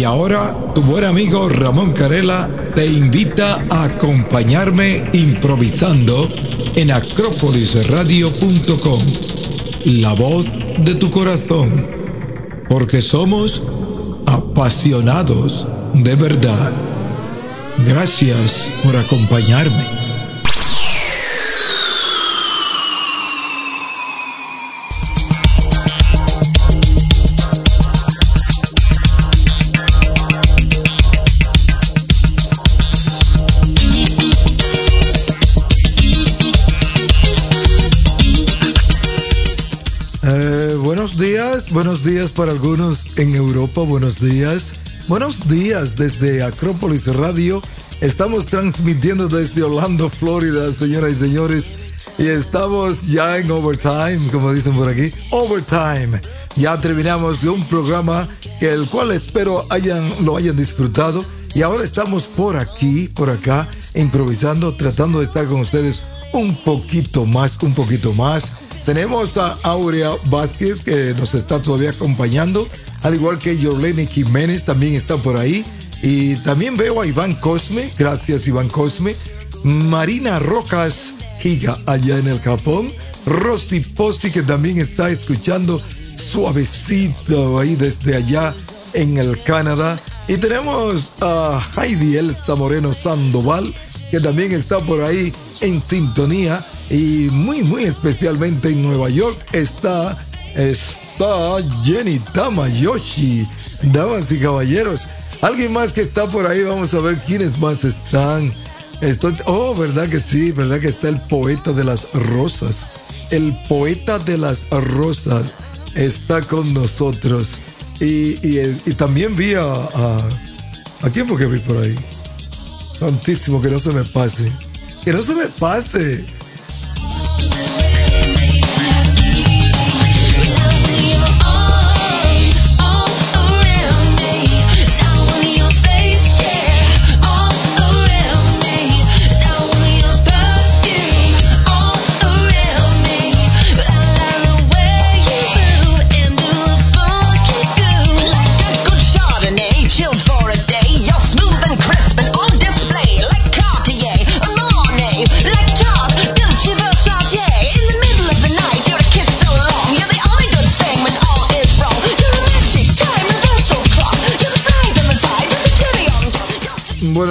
Y ahora tu buen amigo Ramón Carela te invita a acompañarme improvisando en acrópolisradio.com. La voz de tu corazón. Porque somos apasionados de verdad. Gracias por acompañarme. Buenos días para algunos en Europa, buenos días. Buenos días desde Acrópolis Radio. Estamos transmitiendo desde Orlando, Florida, señoras y señores. Y estamos ya en overtime, como dicen por aquí. Overtime. Ya terminamos de un programa que el cual espero hayan, lo hayan disfrutado. Y ahora estamos por aquí, por acá, improvisando, tratando de estar con ustedes un poquito más, un poquito más tenemos a Aurea Vázquez que nos está todavía acompañando, al igual que Yolene Jiménez también está por ahí. Y también veo a Iván Cosme, gracias Iván Cosme. Marina Rojas Giga allá en el Japón. Rosy Posti que también está escuchando suavecito ahí desde allá en el Canadá. Y tenemos a Heidi Elsa Moreno Sandoval que también está por ahí en sintonía y muy, muy especialmente en Nueva York está, está Jenny Tamayoshi. Damas y caballeros, alguien más que está por ahí, vamos a ver quiénes más están. Estoy, oh, verdad que sí, verdad que está el poeta de las rosas. El poeta de las rosas está con nosotros. Y, también vi a, a, a. quién fue que vi por ahí? Santísimo, que no se me pase. Que no se me pase.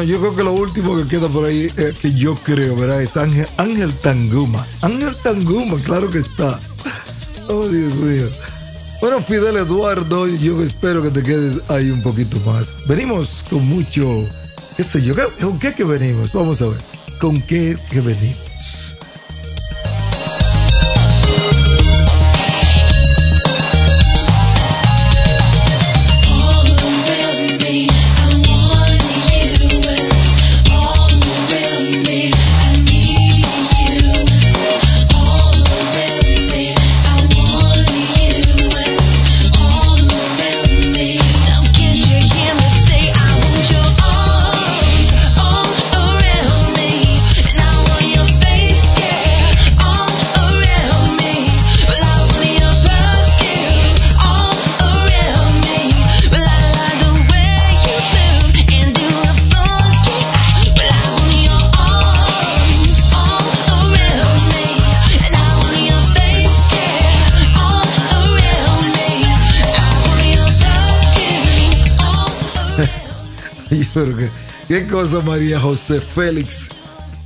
Yo creo que lo último que queda por ahí, eh, que yo creo, ¿verdad? Es Ángel, Ángel Tanguma. Ángel Tanguma, claro que está. Oh, Dios mío. Bueno, Fidel Eduardo, yo espero que te quedes ahí un poquito más. Venimos con mucho, qué sé yo, ¿con qué que venimos? Vamos a ver, ¿con qué que venimos? ¿Qué cosa María José Félix?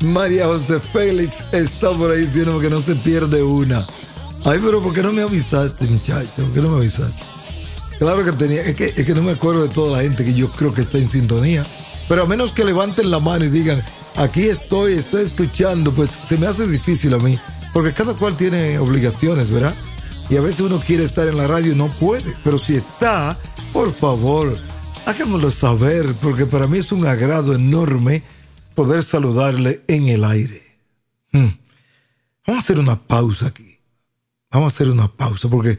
María José Félix está por ahí diciendo que no se pierde una. Ay, pero ¿por qué no me avisaste, muchacho? ¿Por qué no me avisaste? Claro que tenía, es que, es que no me acuerdo de toda la gente que yo creo que está en sintonía. Pero a menos que levanten la mano y digan, aquí estoy, estoy escuchando, pues se me hace difícil a mí. Porque cada cual tiene obligaciones, ¿verdad? Y a veces uno quiere estar en la radio y no puede. Pero si está, por favor, Hágamelo saber, porque para mí es un agrado enorme poder saludarle en el aire. Hmm. Vamos a hacer una pausa aquí. Vamos a hacer una pausa porque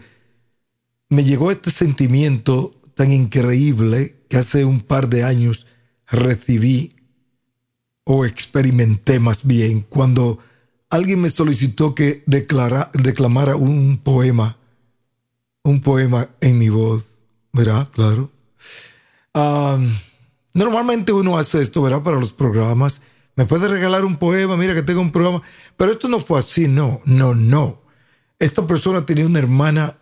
me llegó este sentimiento tan increíble que hace un par de años recibí o experimenté más bien cuando alguien me solicitó que declara, declamara un poema, un poema en mi voz, ¿verdad? Claro. Normalmente uno hace esto, ¿verdad? Para los programas. Me puede regalar un poema, mira que tengo un programa. Pero esto no fue así, no, no, no. Esta persona tenía una hermana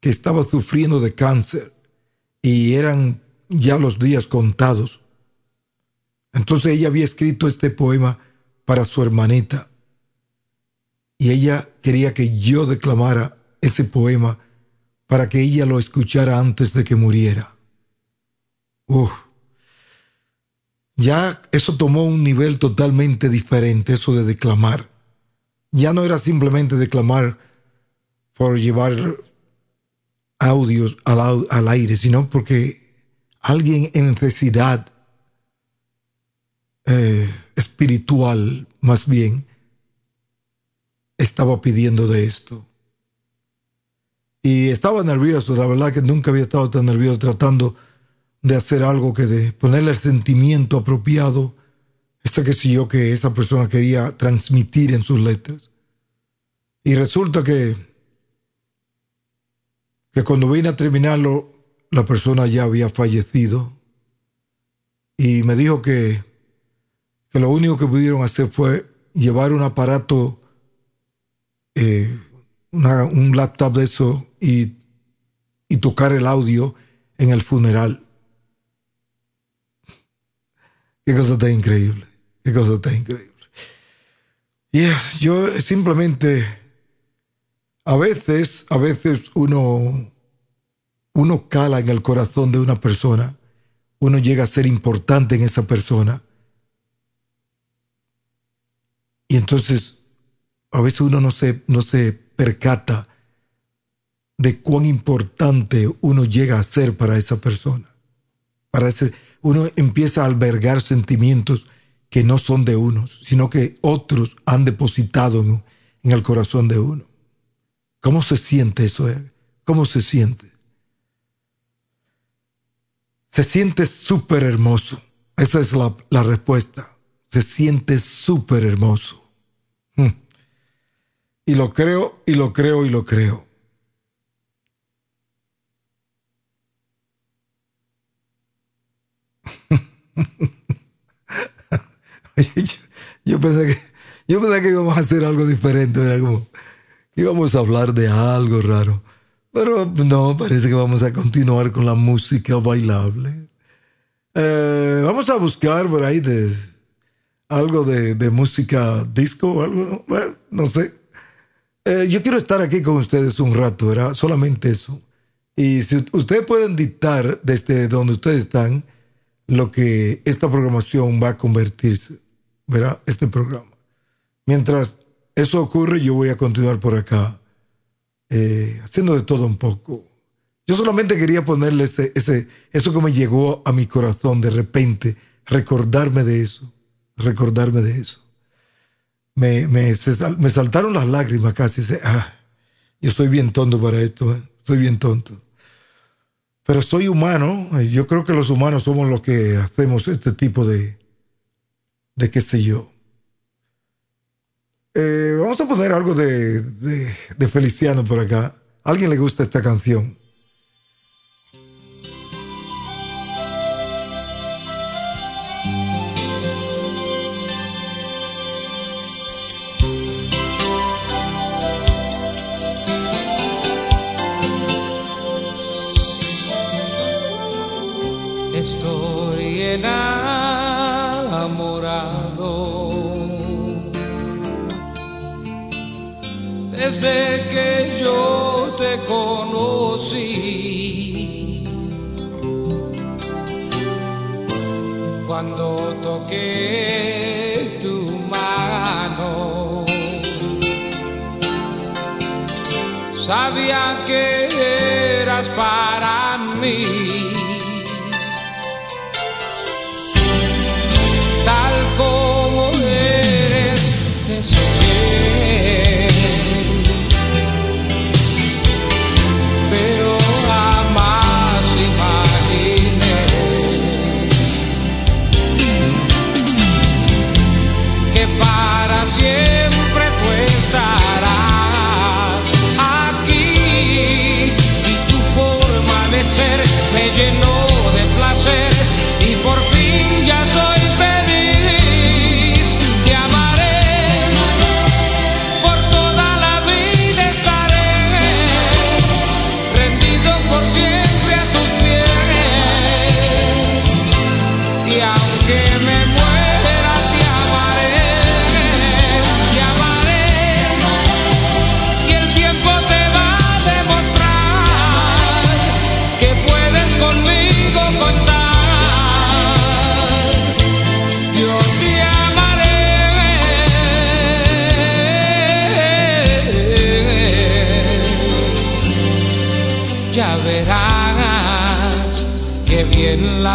que estaba sufriendo de cáncer y eran ya los días contados. Entonces ella había escrito este poema para su hermanita y ella quería que yo declamara ese poema para que ella lo escuchara antes de que muriera. Uf. Ya eso tomó un nivel totalmente diferente, eso de declamar. Ya no era simplemente declamar por llevar audios al, aire, sino porque alguien en necesidad eh, espiritual, más bien, estaba pidiendo de esto. Y estaba nervioso, la verdad que nunca había estado tan nervioso tratando de hacer algo que de ponerle el sentimiento apropiado, esa que yo que esa persona quería transmitir en sus letras. Y resulta que, que cuando vine a terminarlo, la persona ya había fallecido y me dijo que, que lo único que pudieron hacer fue llevar un aparato, eh, un laptop de eso y, y tocar el audio en el funeral. Qué cosa tan increíble. Qué cosa tan increíble. Y yo simplemente, a veces, a veces uno, uno cala en el corazón de una persona, uno llega a ser importante en esa persona. Y entonces, a veces uno no se, no se percata de cuán importante uno llega a ser para esa persona, para ese, uno empieza a albergar sentimientos que no son de unos, sino que otros han depositado en, el corazón de uno. ¿Cómo se siente eso? Eh? ¿Cómo se siente? Se siente súper hermoso. Esa es la, la, respuesta. Se siente súper hermoso. Hmm. Y lo creo, y lo creo, y lo creo. yo, pensé que, yo pensé que íbamos a hacer algo diferente, era como íbamos a hablar de algo raro. Pero no, parece que vamos a continuar con la música bailable. Eh, vamos a buscar por ahí de algo de, música disco o algo, bueno, no sé. Eh, yo quiero estar aquí con ustedes un rato, ¿verdad? Solamente eso. Y si ustedes pueden dictar desde donde ustedes están, lo que esta programación va a convertirse, verá, este programa. Mientras eso ocurre, yo voy a continuar por acá, eh, haciendo de todo un poco. Yo solamente quería ponerle ese, ese, eso que me llegó a mi corazón de repente, recordarme de eso, recordarme de eso. Me, me, me saltaron las lágrimas casi. Ah, yo soy bien tonto para esto, ¿eh? soy bien tonto. Pero soy humano, yo creo que los humanos somos los que hacemos este tipo de, de qué sé yo. Eh, vamos a poner algo de, de, de Feliciano por acá. ¿A alguien le gusta esta canción? Desde que yo te conocí. Cuando toqué tu mano, sabía que eras para mí.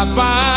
Bien la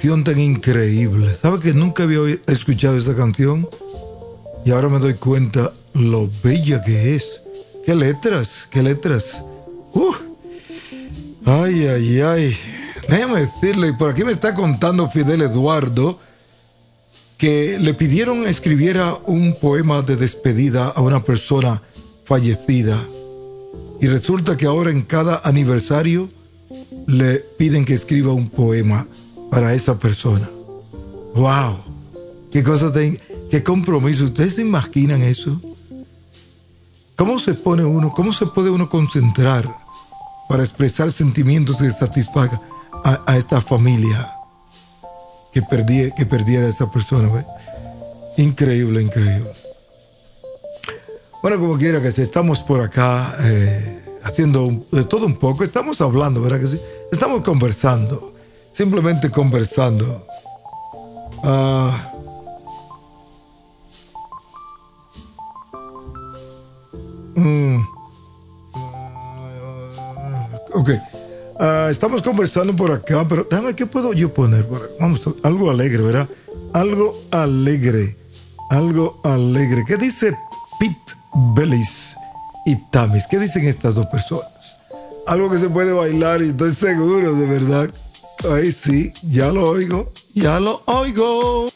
canción tan increíble. ¿Sabe que nunca había escuchado esa canción? Y ahora me doy cuenta lo bella que es. Qué letras, qué letras. Uh. Ay, ay, ay. Déjame decirle, por aquí me está contando Fidel Eduardo que le pidieron escribiera un poema de despedida a una persona fallecida. Y resulta que ahora en cada aniversario le piden que escriba un poema para esa persona. ¡Wow! ¡Qué cosa qué compromiso! ¿Ustedes se imaginan eso? ¿Cómo se pone uno, cómo se puede uno concentrar para expresar sentimientos que satisfaga a, esta familia que, perdí, que perdiera a esa persona? ¿ve? Increíble, increíble. Bueno, como quiera que sea, estamos por acá eh, haciendo de todo un poco. Estamos hablando, ¿verdad que sí? Estamos conversando. Simplemente conversando. Mm. Ok. Ah, estamos conversando por acá, pero déjame, ¿qué puedo yo poner? Vamos, algo alegre, ¿verdad? Algo alegre. Algo alegre. ¿Qué dice Pete Bellis y Tamis? ¿Qué dicen estas dos personas? Algo que se puede bailar y estoy seguro, de verdad. Ahí sí, ya lo oigo. Ya lo oigo.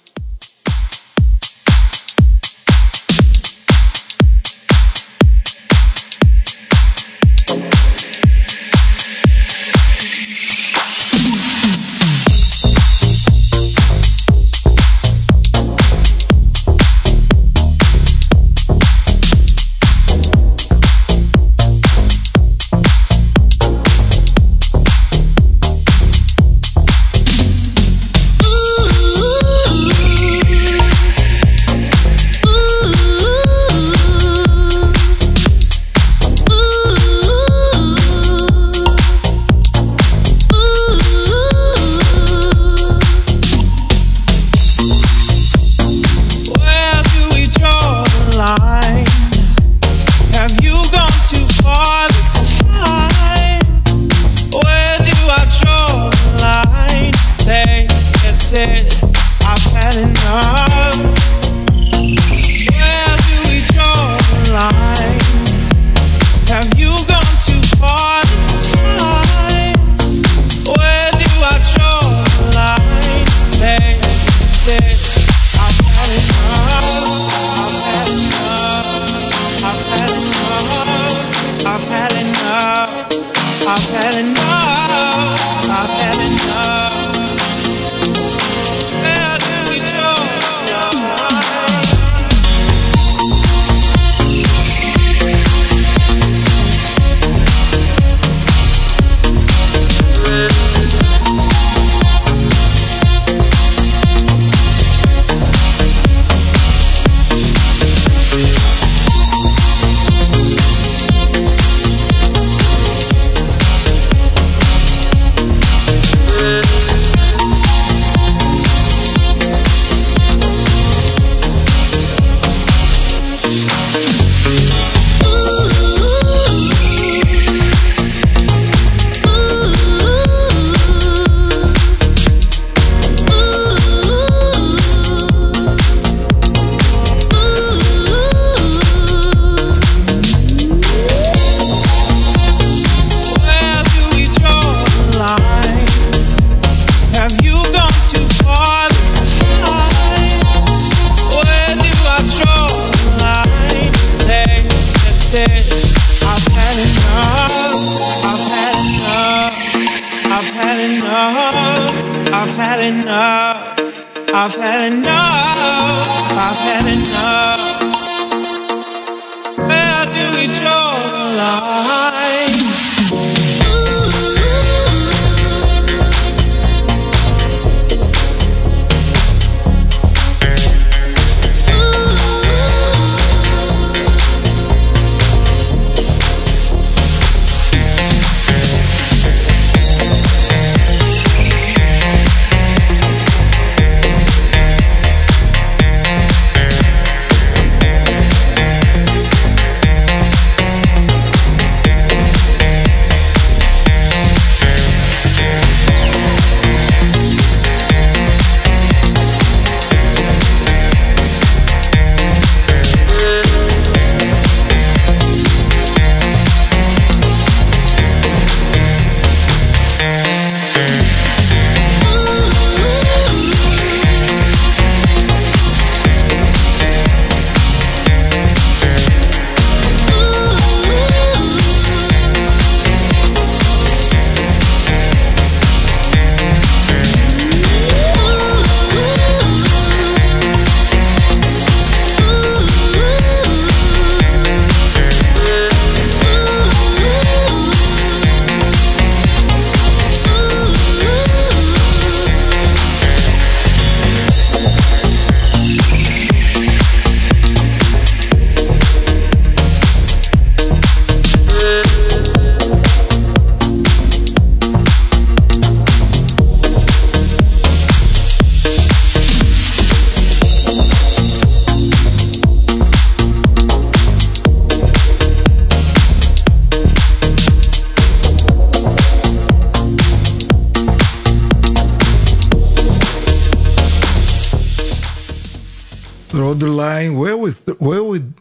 Line. Where, the- where, would-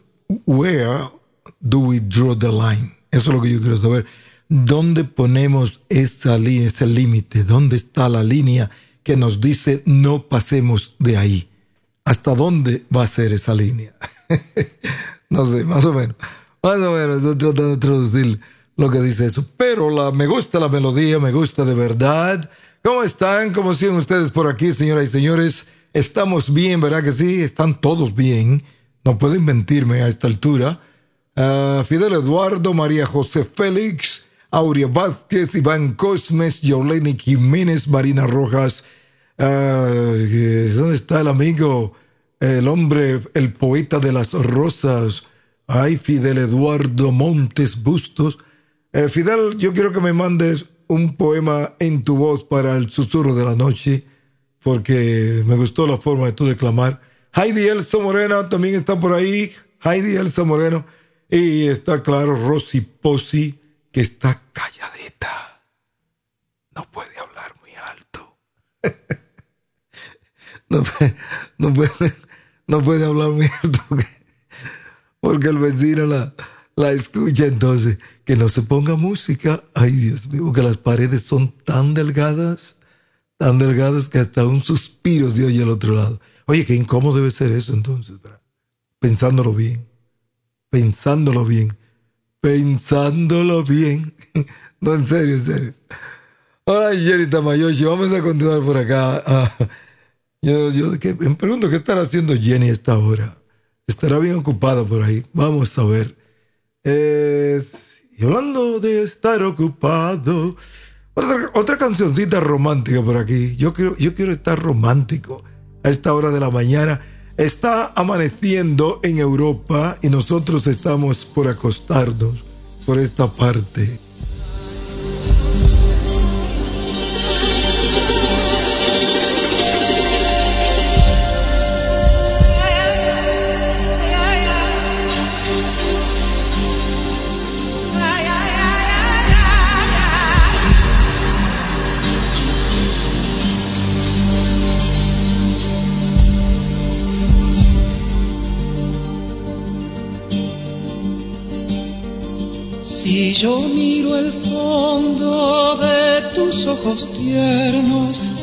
where do we draw the line? Eso es lo que yo quiero saber. ¿Dónde ponemos esa línea, ese límite? ¿Dónde está la línea que nos dice no pasemos de ahí? ¿Hasta dónde va a ser esa línea? no sé, más o menos. Más o menos, estoy tratando de traducir lo que dice eso. Pero la, me gusta la melodía, me gusta de verdad. ¿Cómo están? ¿Cómo siguen ustedes por aquí, señoras y señores? Estamos bien, ¿verdad que sí? Están todos bien. No pueden mentirme a esta altura. Ah, Fidel Eduardo, María José Félix, Aurea Vázquez, Iván Cosmes, Yoleni Jiménez, Marina Rojas. Ah, eh, ¿Dónde está el amigo? El hombre, el poeta de las rosas. Ay, Fidel Eduardo Montes Bustos. Eh, Fidel, yo quiero que me mandes un poema en tu voz para el susurro de la noche, porque me gustó la forma de tú declamar. Heidi Elsa Moreno también está por ahí. Heidi Elsa Moreno. Y está claro Rosy Posi, que está calladita. No puede hablar muy alto. no, puede, no, puede, no puede hablar muy alto porque, porque el vecino la, la escucha. Entonces, que no se ponga música. Ay, Dios mío, que las paredes son tan delgadas, tan delgadas que hasta un suspiro se oye al otro lado. Oye, qué incómodo debe ser eso entonces, ¿verdad? pensándolo bien pensándolo bien, pensándolo bien. No, en serio, en serio. Hola, Jenny Tamayoshi, vamos a continuar por acá. Ah, yo, yo ¿qué? me pregunto qué estará haciendo Jenny a esta hora. Estará bien ocupada por ahí. Vamos a ver. Y hablando de estar ocupado, otra, otra cancioncita romántica por aquí. Yo quiero, yo quiero estar romántico a esta hora de la mañana. Está amaneciendo en Europa y nosotros estamos por acostarnos por esta parte.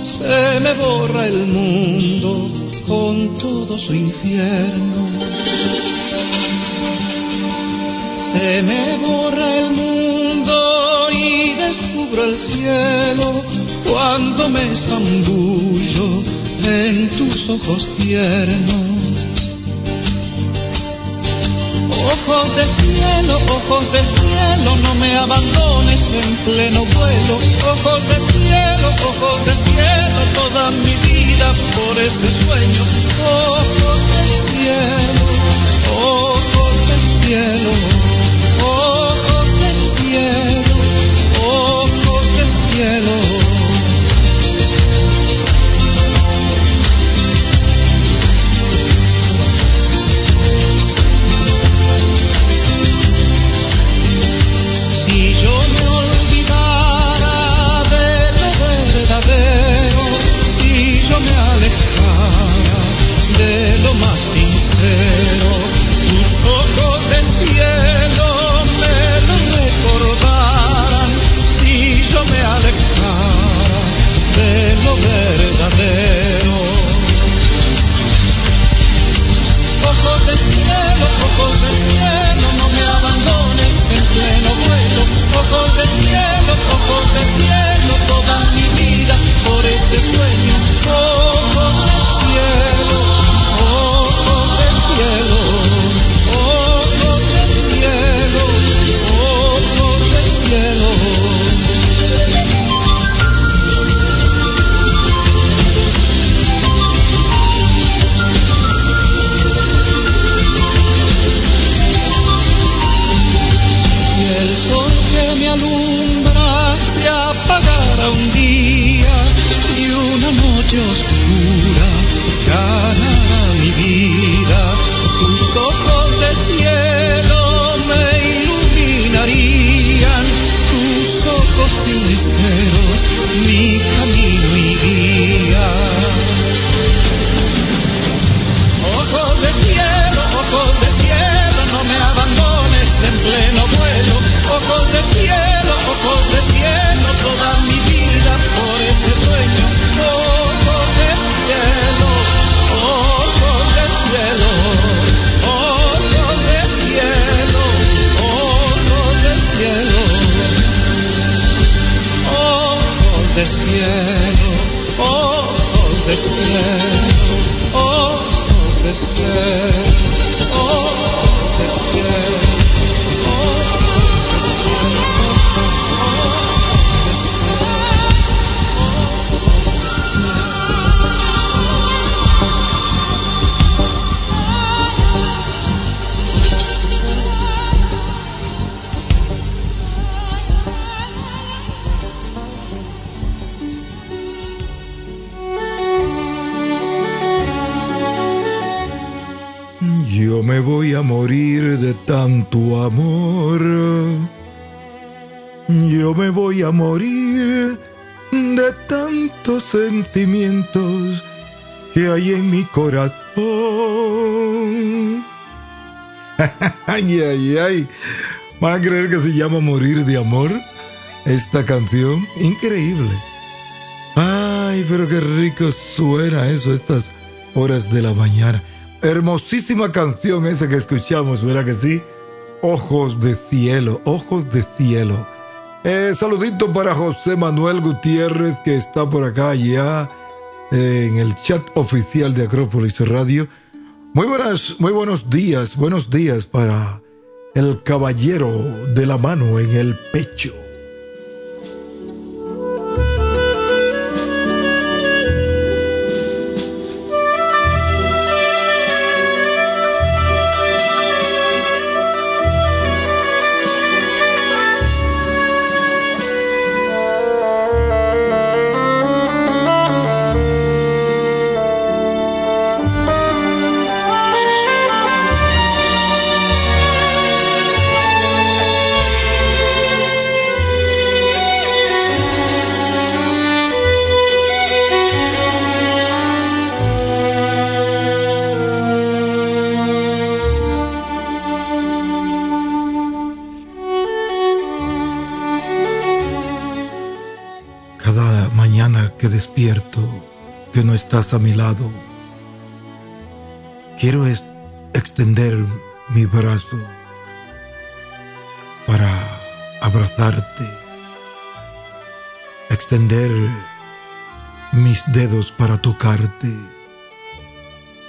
Se me borra el mundo con todo su infierno. Se me borra el mundo y descubro el cielo cuando me zambullo en tus ojos tiernos. Ojos de cielo, ojos de cielo, no me abandones en pleno vuelo. Ojos de cielo, ojos de cielo, toda mi vida por ese sueño. Ojos de cielo, ojos de cielo, ojos de cielo, ojos de cielo. Creer que se llama Morir de Amor? Esta canción, increíble. Ay, pero qué rico suena eso estas horas de la mañana. Hermosísima canción esa que escuchamos, ¿verdad que sí? Ojos de cielo, ojos de cielo. Eh, saludito para José Manuel Gutiérrez que está por acá ya eh, en el chat oficial de Acrópolis Radio. Muy buenas, muy buenos días, buenos días para el caballero de la mano en el pecho. A mi lado. Quiero extender mi brazo para abrazarte, extender mis dedos para tocarte,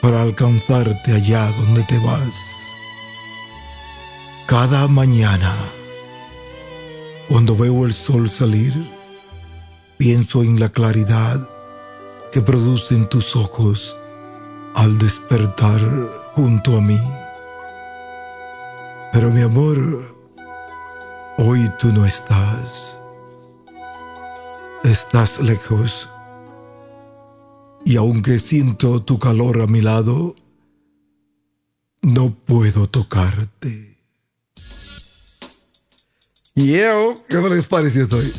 para alcanzarte allá donde te vas. Cada mañana, cuando veo el sol salir, pienso en la claridad que producen tus ojos al despertar junto a mí. Pero mi amor, hoy tú no estás. Estás lejos. Y aunque siento tu calor a mi lado, no puedo tocarte. Yo, ¿qué les pareció hoy?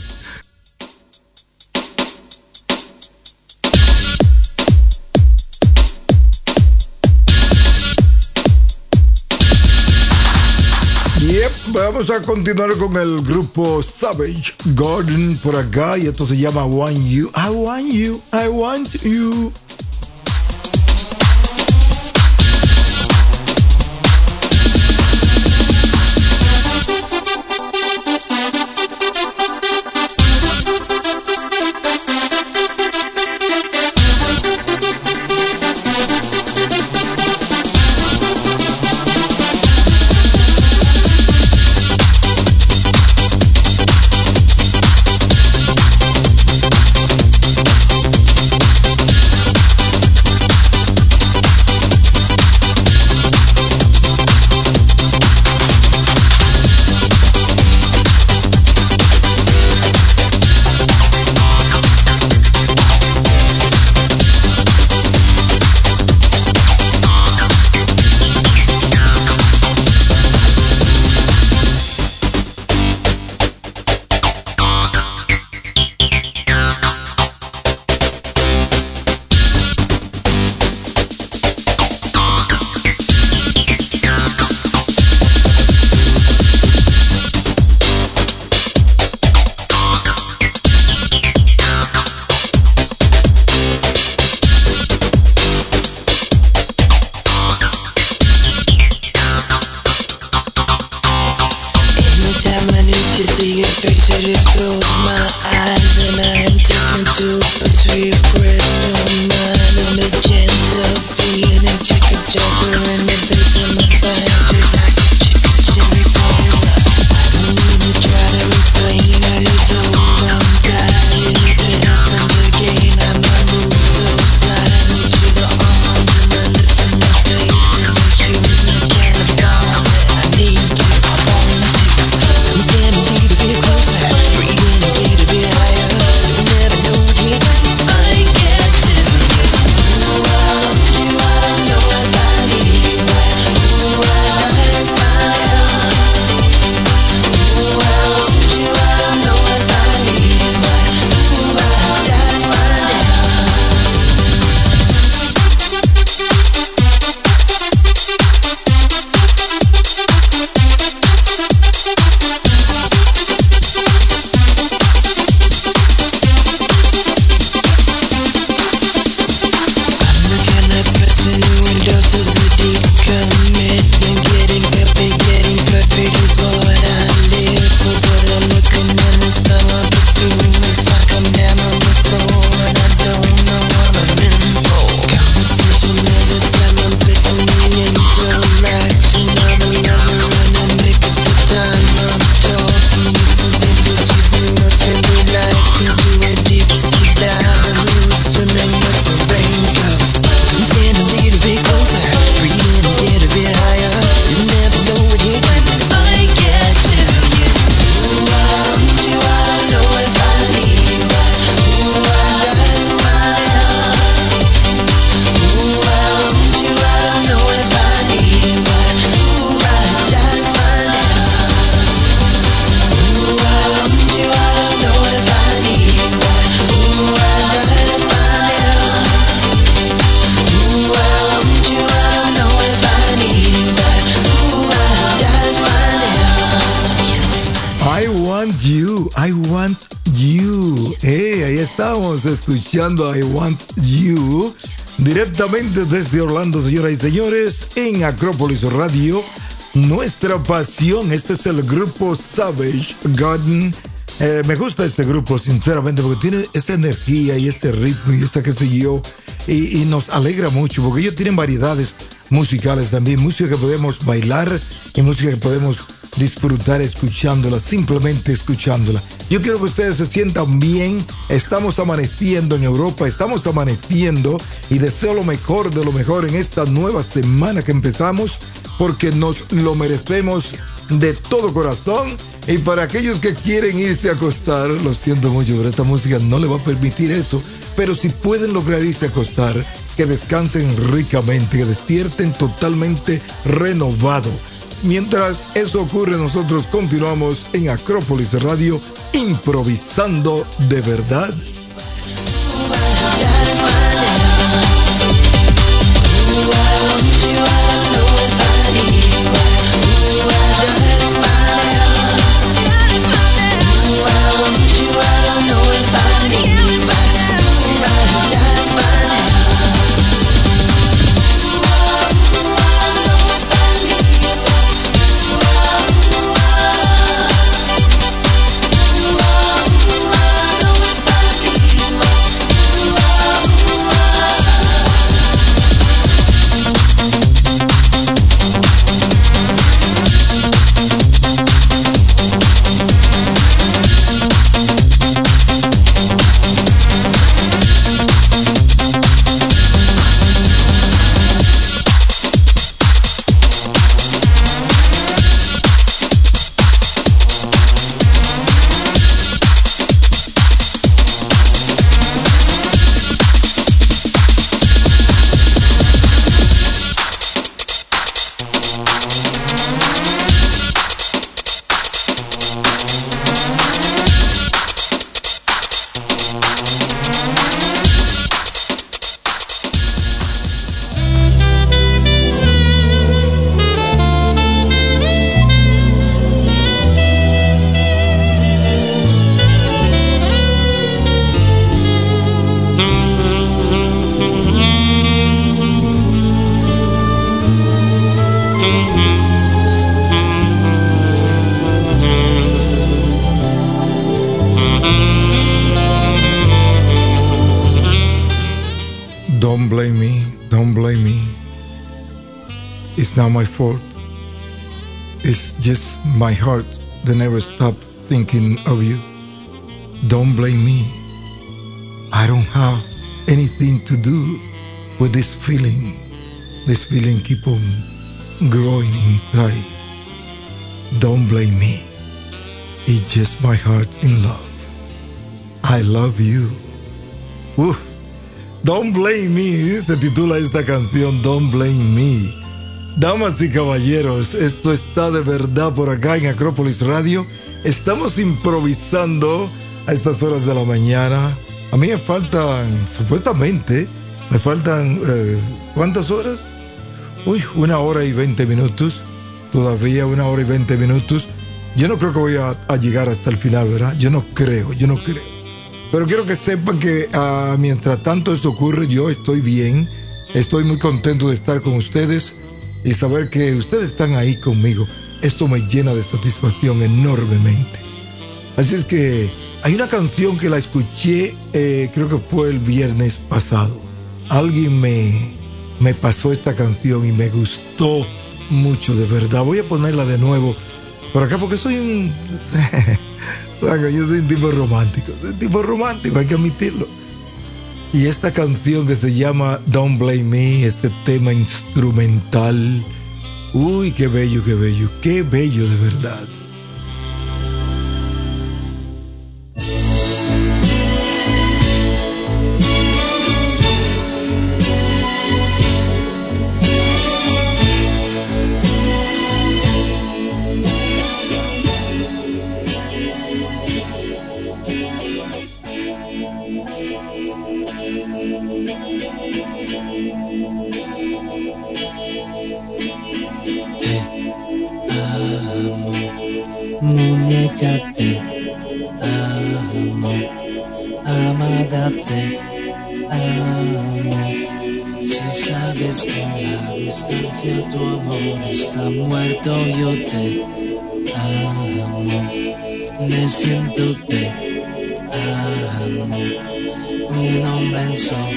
Vamos a continuar con el grupo Savage Garden por acá y esto se llama Want You. I want you, I want you. you through my eyes and I am taken to a trip. Escuchando I Want You directamente desde Orlando, señoras y señores, en Acrópolis Radio. Nuestra pasión, este es el grupo Savage Garden Eh, me gusta este grupo, sinceramente, porque tiene esa energía y este ritmo y esa qué sé yo. Y, y, nos alegra mucho, porque ellos tienen variedades musicales también, música que podemos bailar y música que podemos disfrutar escuchándola, simplemente escuchándola. Yo quiero que ustedes se sientan bien. Estamos amaneciendo en Europa, estamos amaneciendo y deseo lo mejor de lo mejor en esta nueva semana que empezamos porque nos lo merecemos de todo corazón. Y para aquellos que quieren irse a acostar, lo siento mucho, pero esta música no le va a permitir eso. Pero si pueden lograr irse a acostar, que descansen ricamente, que despierten totalmente renovado. Mientras eso ocurre, nosotros continuamos en Acrópolis Radio improvisando de verdad. Fault. It's just my heart that never stopped thinking of you. Don't blame me. I don't have anything to do with this feeling. This feeling keep on growing inside. Don't blame me. It's just my heart in love. I love you. Uf. Don't blame me. Se titula esta canción Don't blame me. Damas y caballeros, esto está de verdad por acá en Acrópolis Radio. Estamos improvisando a estas horas de la mañana. A mí me faltan, supuestamente, me faltan, eh, ¿cuántas horas? Uy, una hora y veinte minutos. Todavía una hora y veinte minutos. Yo no creo que voy a, llegar hasta el final, ¿verdad? Yo no creo, yo no creo. Pero quiero que sepan que ah, mientras tanto esto ocurre, yo estoy bien. Estoy muy contento de estar con ustedes y saber que ustedes están ahí conmigo, esto me llena de satisfacción enormemente. Así es que hay una canción que la escuché, eh, creo que fue el viernes pasado. Alguien me, me pasó esta canción y me gustó mucho, de verdad. Voy a ponerla de nuevo por acá porque soy un... yo soy un tipo romántico, un tipo romántico, hay que admitirlo. Y esta canción que se llama Don't Blame Me, este tema instrumental, uy, qué bello, qué bello, qué bello de verdad. tu amor está muerto, yo te amo, me siento te amo, un hombre en soledad,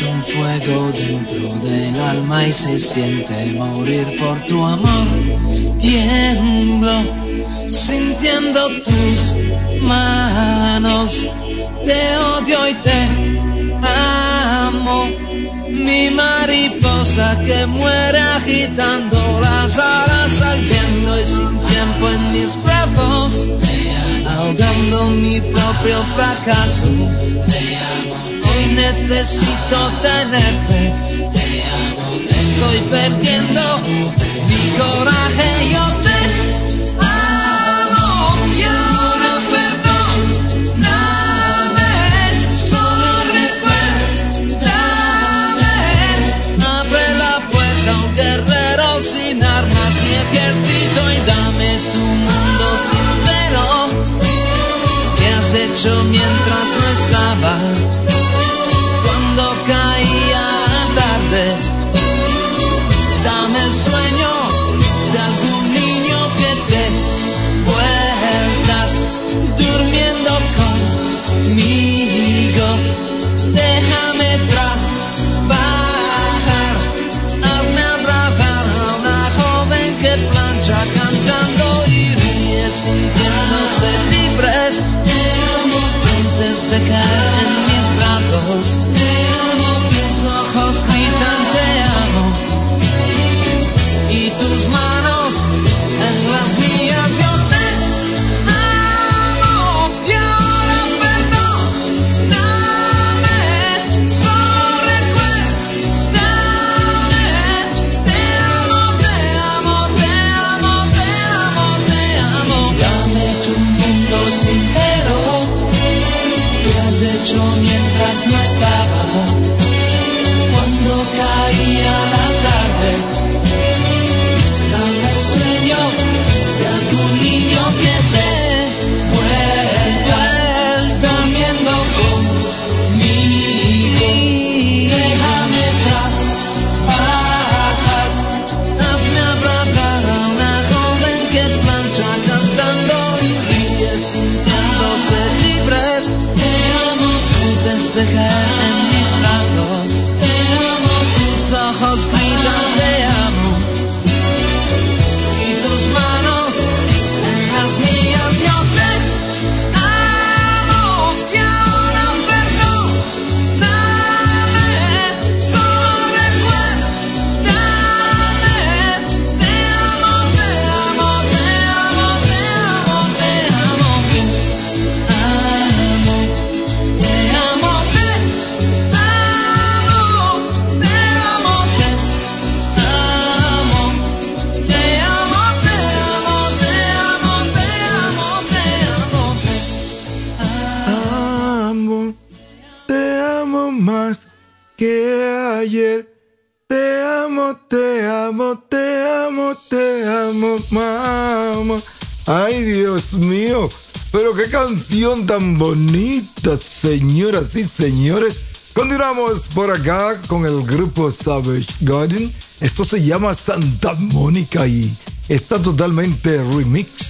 con fuego dentro del alma y se siente morir por tu amor, tiemblo, sintiendo tus manos, te odio y te que muere agitando las alas al viento y sin tiempo en mis brazos, ahogando mi propio fracaso. Hoy necesito tenerte, te amo, estoy perdiendo mi coraje y canción tan bonita, señoras y señores. Continuamos por acá con el grupo Savage Garden. Esto se llama Santa Mónica y está totalmente remix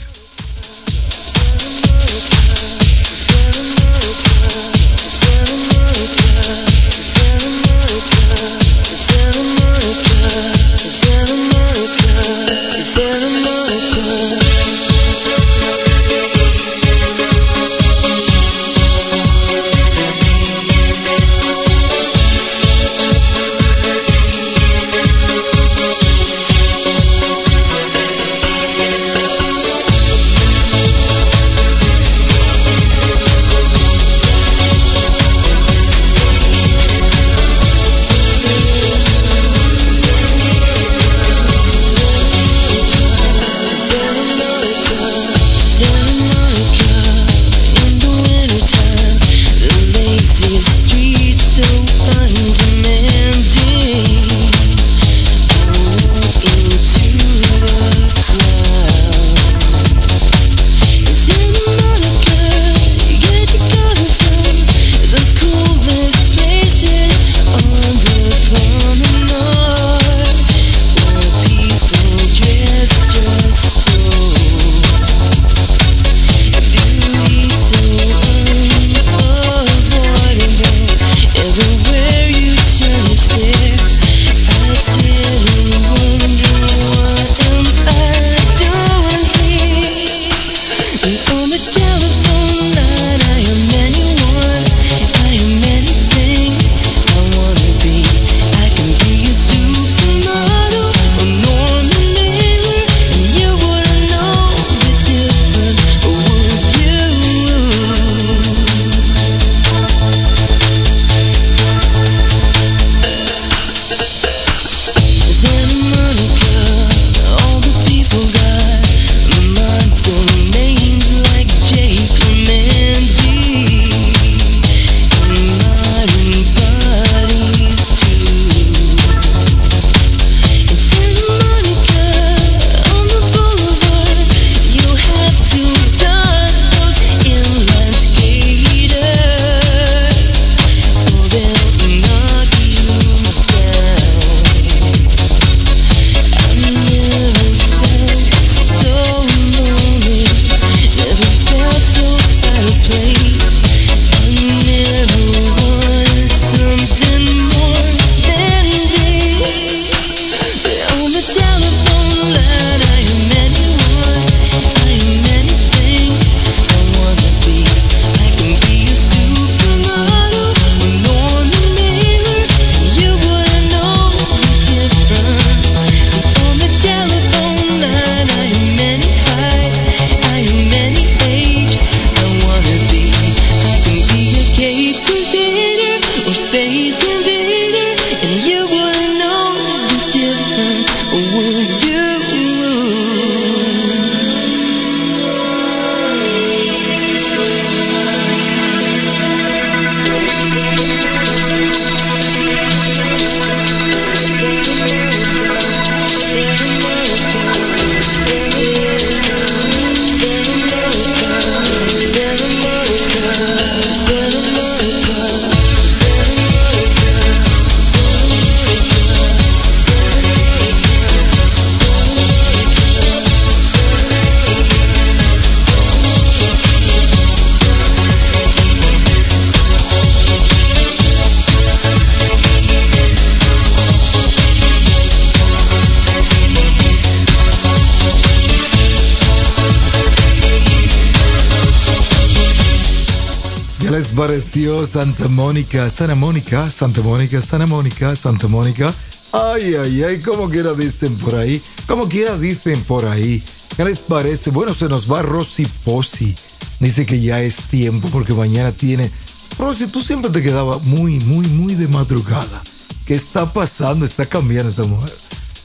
Santa Mónica, Santa Mónica, Santa Mónica, Santa Mónica, Santa Mónica? Ay, ay, ay, como quiera dicen por ahí, como quiera dicen por ahí. ¿Qué les parece? Bueno, se nos va Rosy Posi. Dice que ya es tiempo porque mañana tiene... Rosy, tú siempre te quedaba muy, muy, muy de madrugada. ¿Qué está pasando? Está cambiando esta mujer.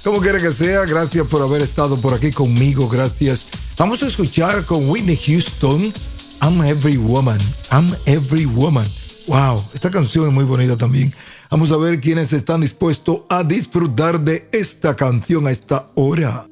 Como quiera que sea, gracias por haber estado por aquí conmigo, gracias. Vamos a escuchar con Whitney Houston, I'm Every Woman, I'm Every Woman. Wow, esta canción es muy bonita también. Vamos a ver quiénes están dispuestos a disfrutar de esta canción a esta hora.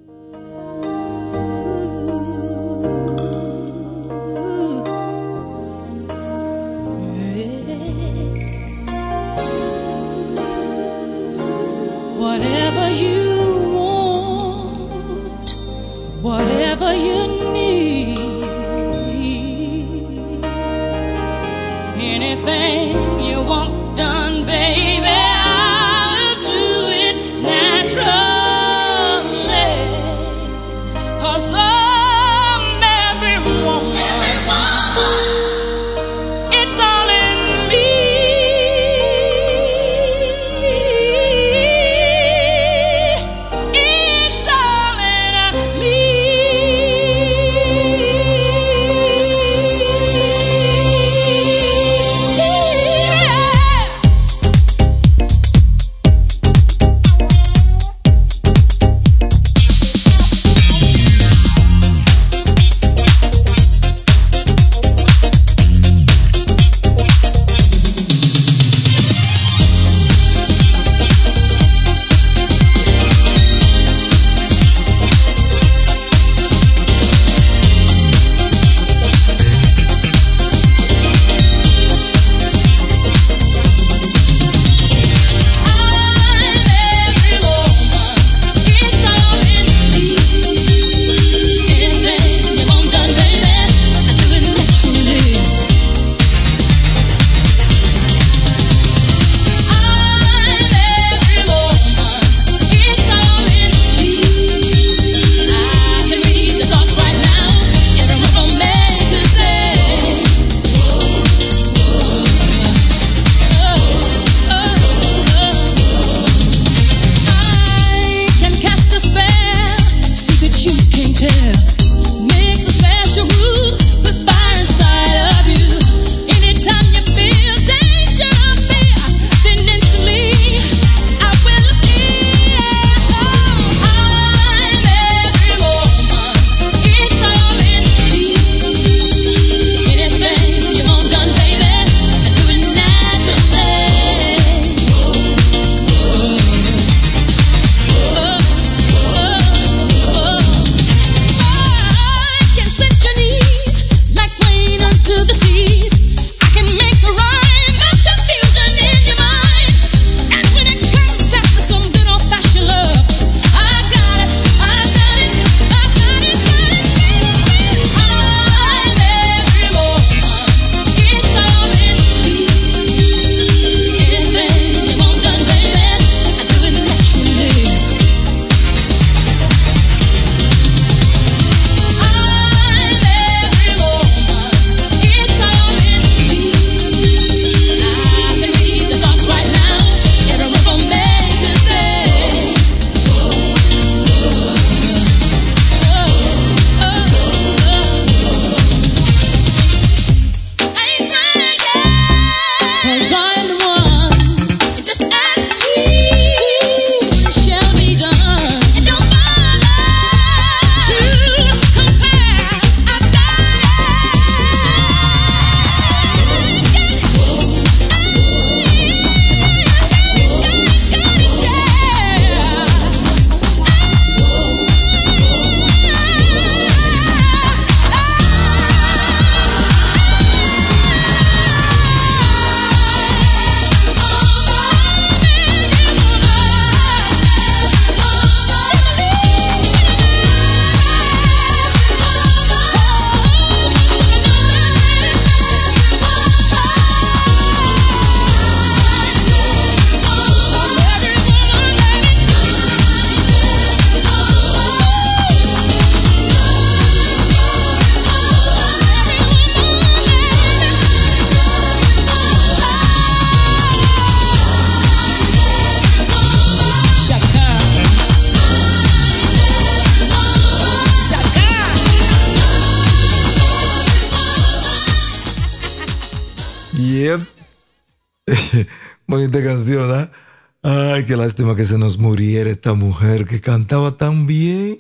Lástima que se nos muriera esta mujer que cantaba tan bien.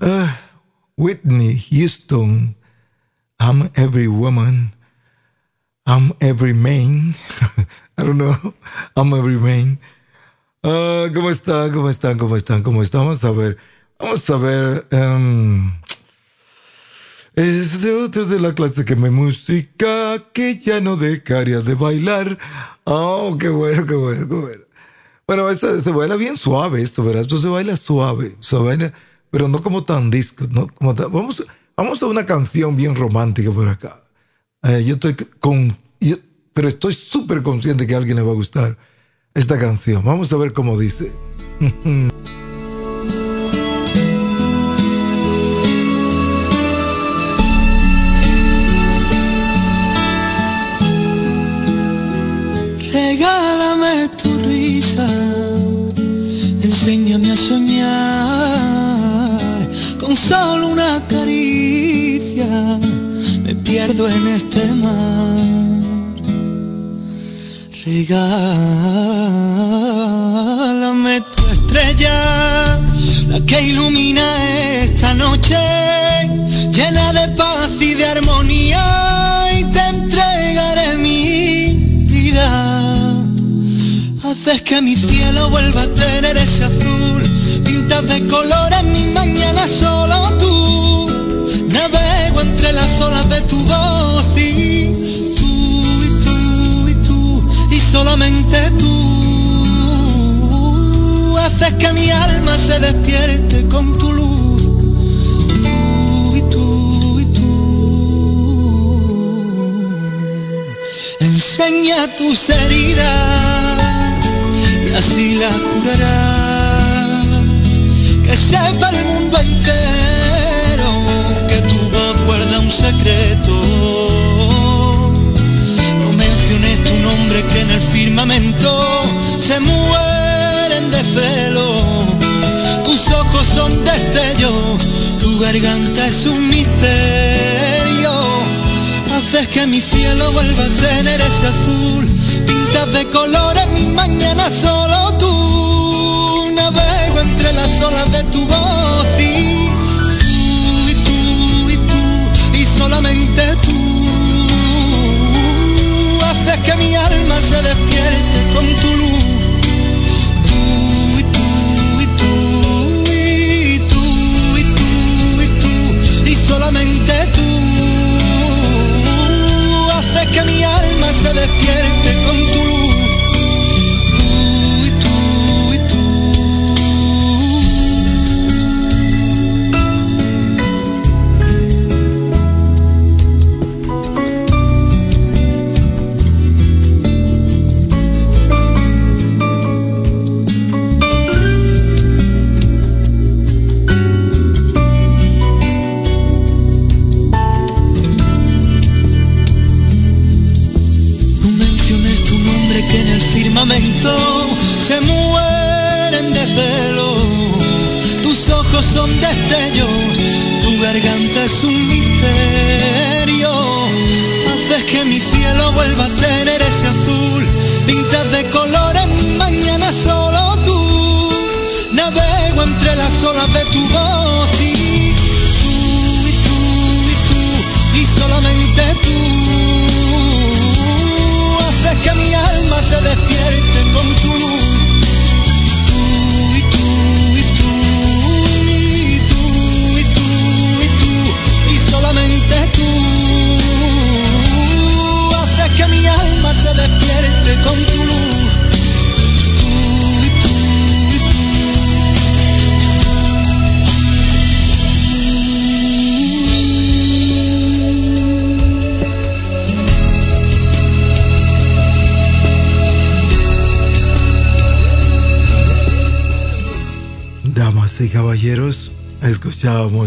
Ah, Whitney Houston. I'm every woman. I'm every man. I don't know. I'm every man. Ah, ¿Cómo están? ¿Cómo están? ¿Cómo están? ¿Cómo están? Vamos a ver. Vamos a ver. Um, es de otros de la clase que me música que ya no dejaría de bailar. Oh, qué bueno, qué bueno, qué bueno. Bueno, esto se baila bien suave esto, ¿verdad? Esto se baila suave, se baila, pero no como tan disco. No, como vamos, vamos a una canción bien romántica por acá. Eh, yo estoy con, pero estoy súper consciente que a alguien le va a gustar esta canción. Vamos a ver cómo dice.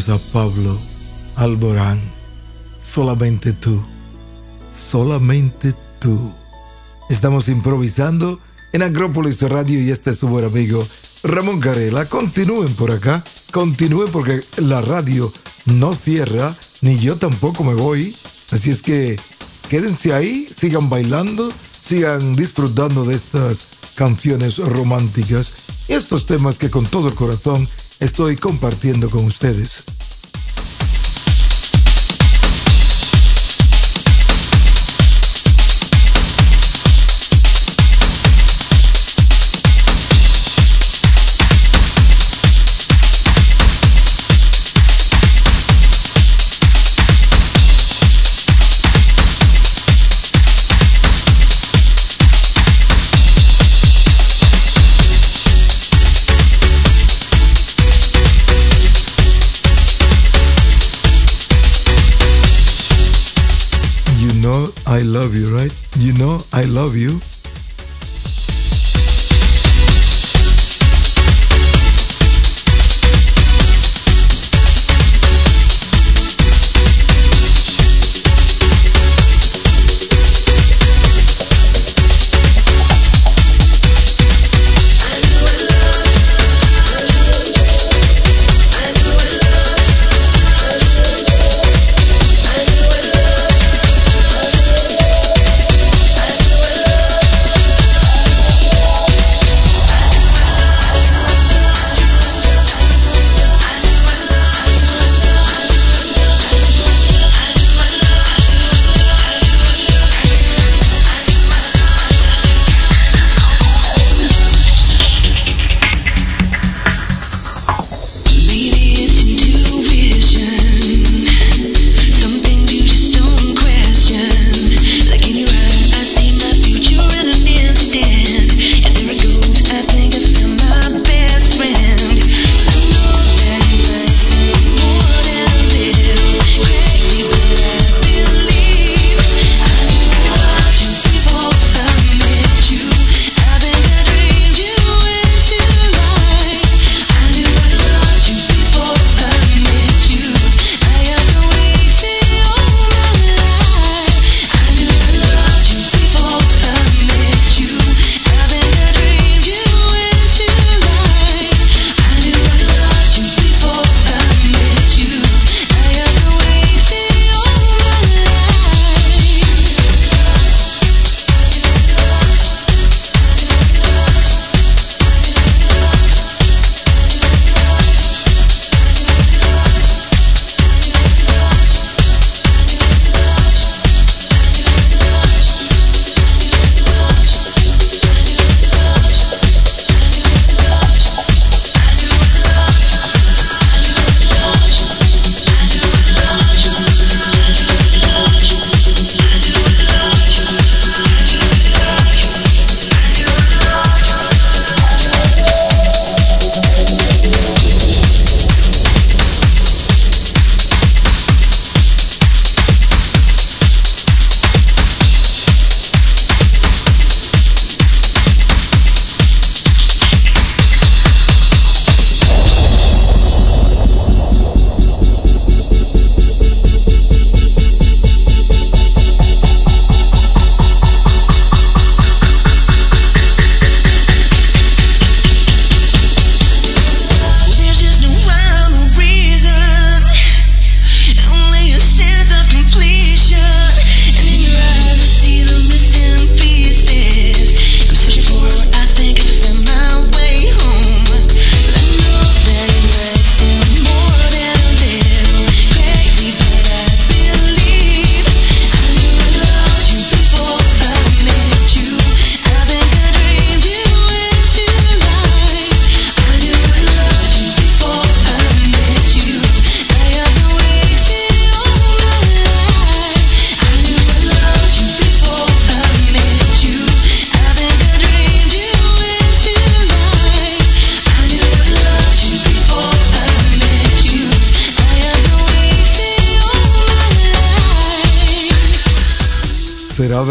a Pablo Alborán. Solamente tú. Solamente tú. Estamos improvisando en Agrópolis Radio y este es su buen amigo Ramón Carela. Continúen por acá. Continúen porque la radio no cierra, ni yo tampoco me voy. Así es que quédense ahí, sigan bailando, sigan disfrutando de estas canciones románticas y estos temas que con todo el corazón estoy compartiendo con ustedes. I love you, right? You know I love you.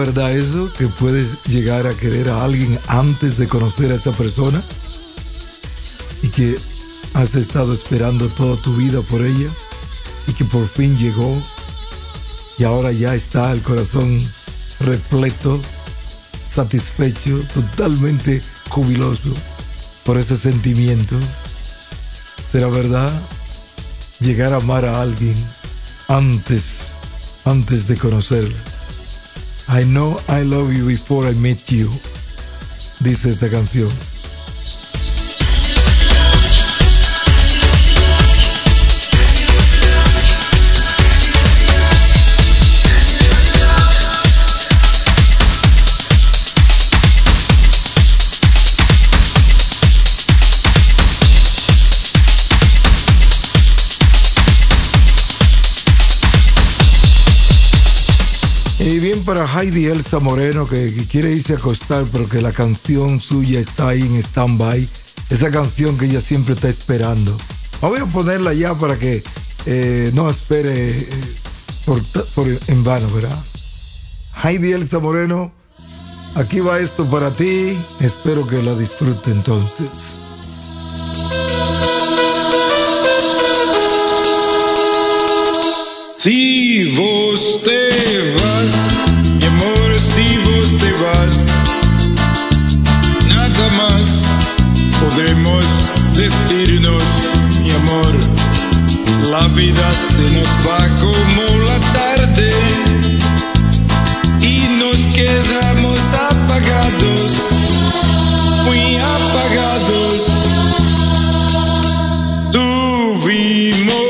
Verdad eso? ¿Que puedes llegar a querer a alguien antes de conocer a esa persona? ¿Y que has estado esperando toda tu vida por ella? ¿Y que por fin llegó? Y ahora ya está el corazón repleto, satisfecho, totalmente jubiloso por ese sentimiento. ¿Será verdad? Llegar a amar a alguien antes, antes de conocerla I know I love you before I met you, dice esta canción. Y bien para Heidi Elsa Moreno que, quiere irse a acostar pero que la canción suya está ahí en stand-by. Esa canción que ella siempre está esperando. Voy a ponerla ya para que eh, no espere eh, por, por en vano, ¿verdad? Heidi Elsa Moreno, aquí va esto para ti. Espero que la disfrute entonces. Si vos te vida se nos va como la tarde y nos quedamos apagados, muy apagados. Tuvimos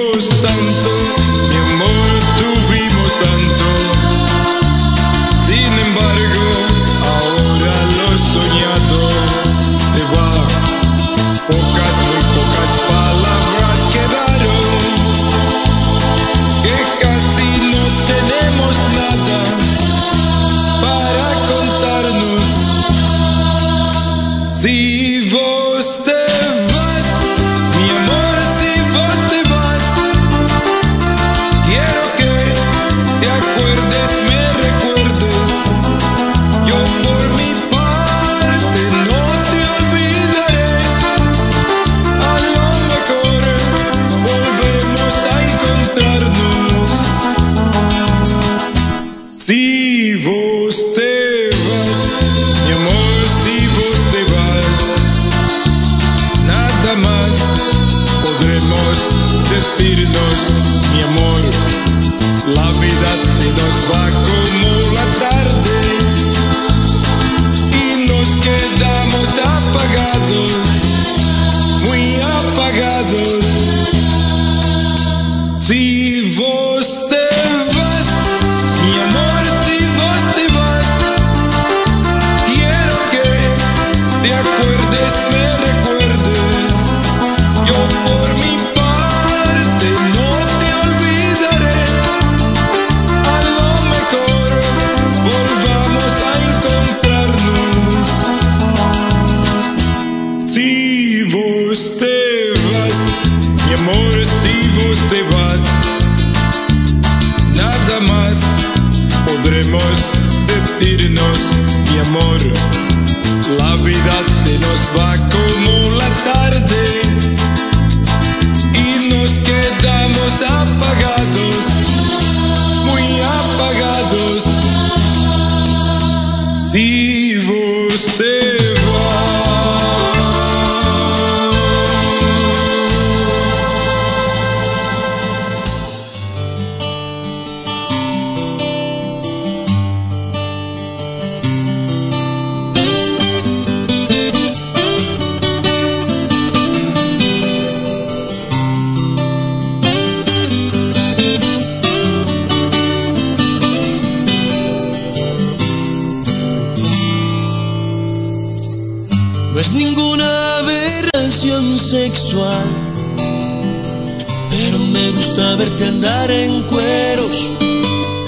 pero me gusta verte andar en cueros,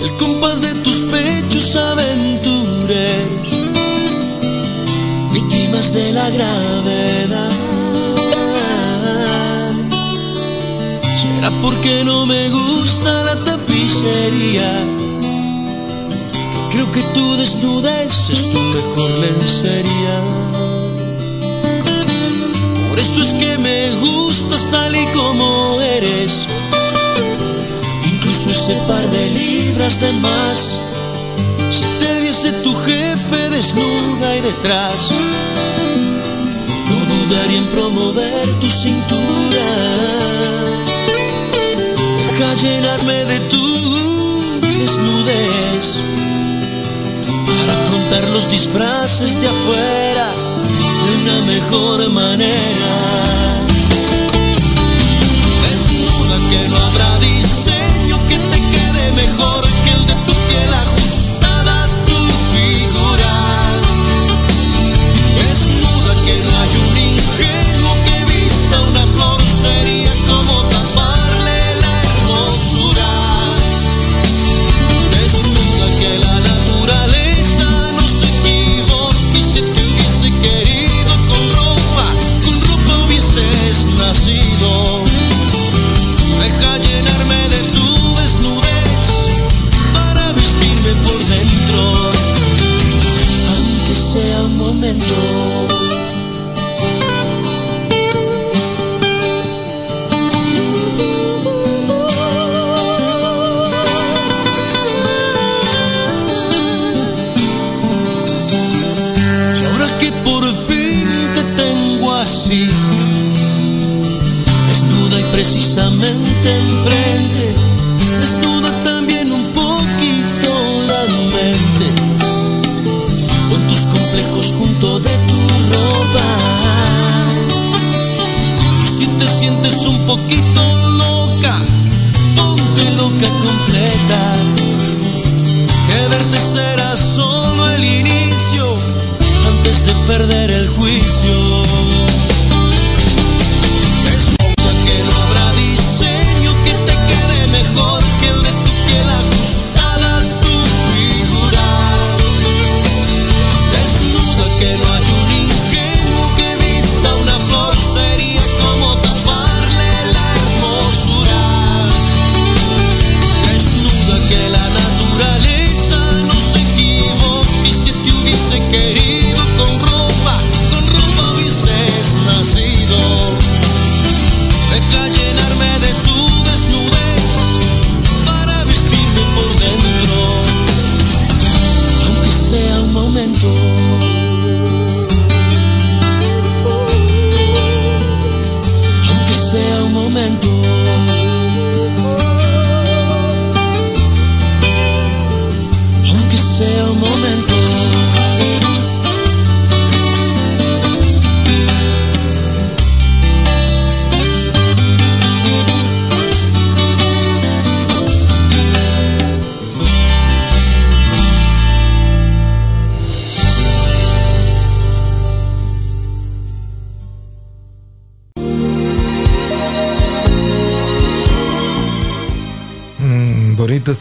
el compás de tus pechos aventureros, víctimas de la gravedad. Será porque no me gusta la tapicería, que creo que tu desnudez es tu mejor lencería. Me gustas tal y como eres. Incluso ese par de libras de más. Si te viese tu jefe desnuda y detrás, no dudaría en promover tu cintura. Deja llenarme de tu desnudez. frases de afuera de una mejor manera.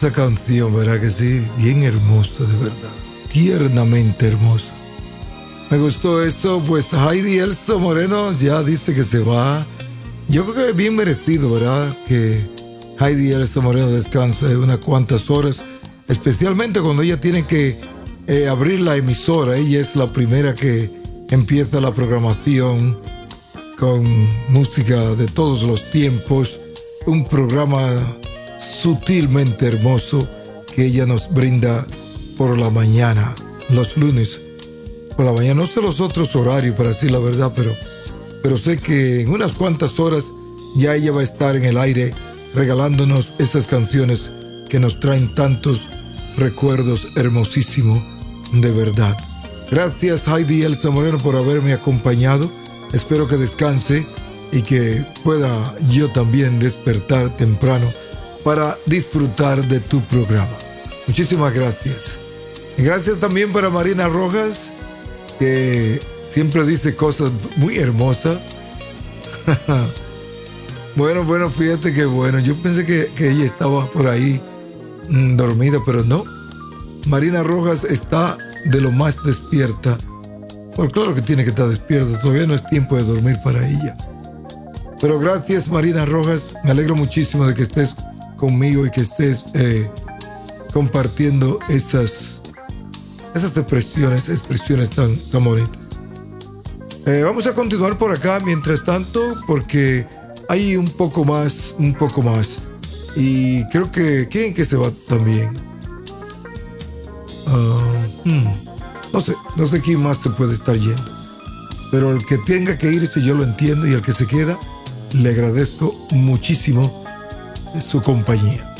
Esta canción, ¿verdad que sí? Bien hermosa, de verdad. Tiernamente hermosa. Me gustó eso, pues Heidi Elsa Moreno ya dice que se va. Yo creo que es bien merecido, ¿verdad? Que Heidi Elsa Moreno descanse unas cuantas horas, especialmente cuando ella tiene que eh, abrir la emisora. Ella es la primera que empieza la programación con música de todos los tiempos. Un programa sutilmente hermoso que ella nos brinda por la mañana, los lunes. Por la mañana, no sé los otros horarios para decir la verdad, pero, pero sé que en unas cuantas horas ya ella va a estar en el aire regalándonos esas canciones que nos traen tantos recuerdos hermosísimos de verdad. Gracias Heidi Elsa Moreno por haberme acompañado. Espero que descanse y que pueda yo también despertar temprano para disfrutar de tu programa. Muchísimas gracias. gracias también para Marina Rojas, que siempre dice cosas muy hermosas. bueno, bueno, fíjate que bueno, yo pensé que, ella estaba por ahí mm, dormida, pero no. Marina Rojas está de lo más despierta. Por claro que tiene que estar despierta, todavía no es tiempo de dormir para ella. Pero gracias Marina Rojas, me alegro muchísimo de que estés conmigo y que estés eh, compartiendo esas, esas expresiones, expresiones tan, tan bonitas. Eh, vamos a continuar por acá mientras tanto porque hay un poco más, un poco más. Y creo que, ¿quién que se va también? Hmm, no sé, no sé quién más se puede estar yendo. Pero el que tenga que irse yo lo entiendo y el que se queda le agradezco muchísimo de su compañía.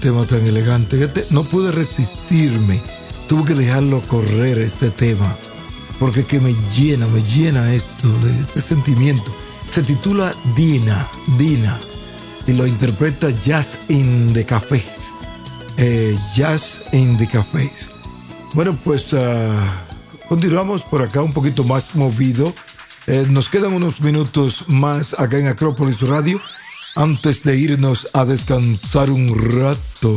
Tema tan elegante. No pude resistirme. Tuve que dejarlo correr este tema. Porque que me llena, me llena esto, de este sentimiento. Se titula Dina, Dina. Y lo interpreta Jazz in the Cafés. Eh, jazz in the Cafés. Bueno, pues ah, continuamos por acá un poquito más movido. Eh, nos quedan unos minutos más acá en Acrópolis Radio antes de irnos a descansar un rato.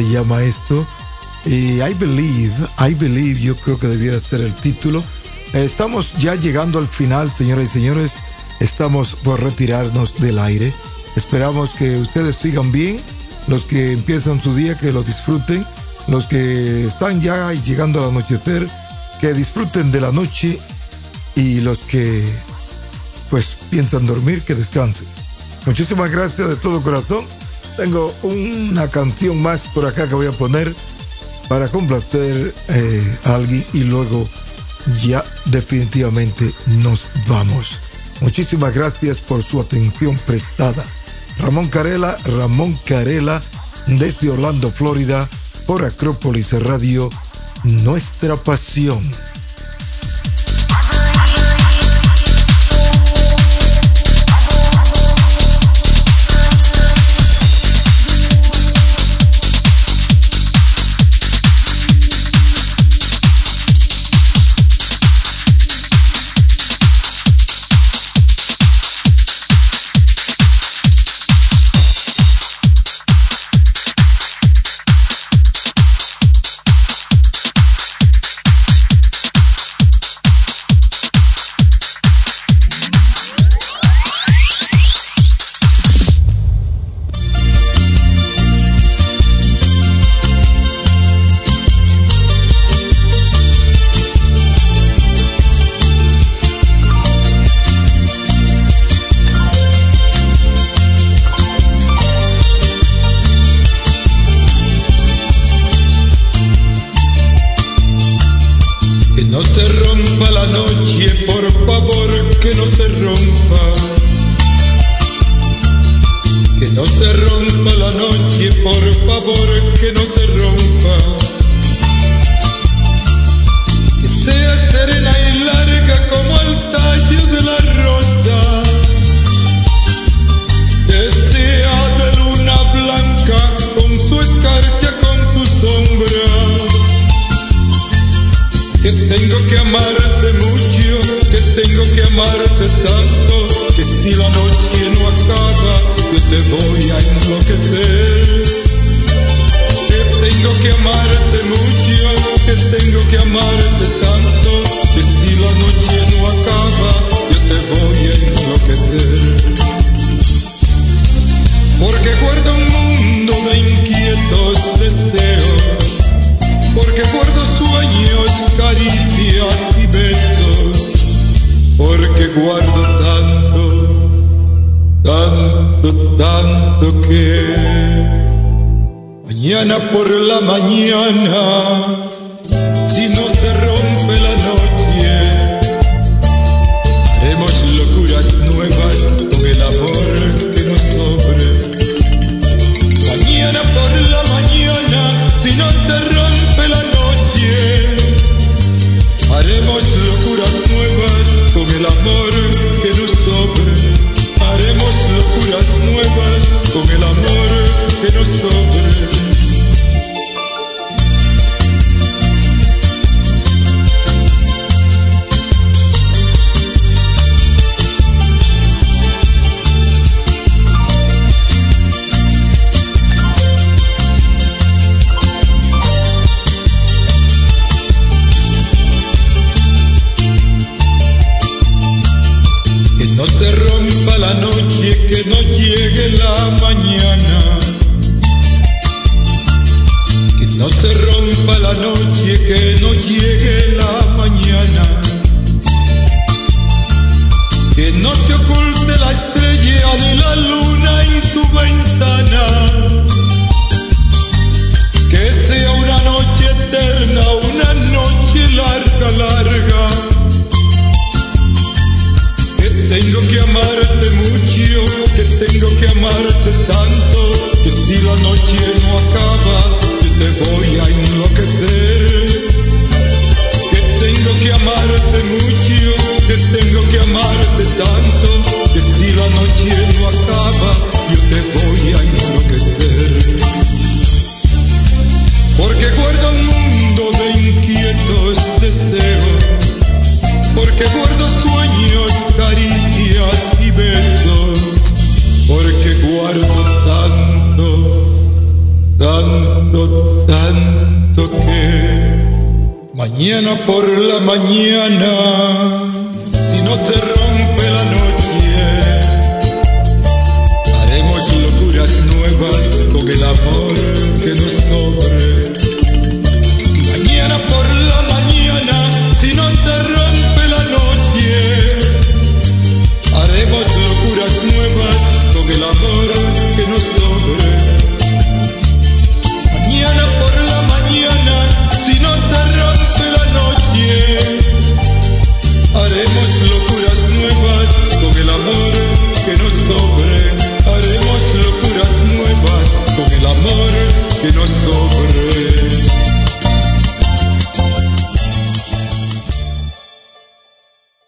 Se llama esto. Y I Believe, I Believe, yo creo que debiera ser el título. Estamos ya llegando al final, señoras y señores. Estamos por retirarnos del aire. Esperamos que ustedes sigan bien. Los que empiezan su día, que lo disfruten. Los que están ya llegando al anochecer, que disfruten de la noche. Y los que pues piensan dormir, que descansen. Muchísimas gracias de todo corazón. Tengo una canción más por acá que voy a poner para complacer eh, a alguien y luego ya definitivamente nos vamos. Muchísimas gracias por su atención prestada. Ramón Carela, Ramón Carela, desde Orlando, Florida, por Acrópolis Radio, nuestra pasión.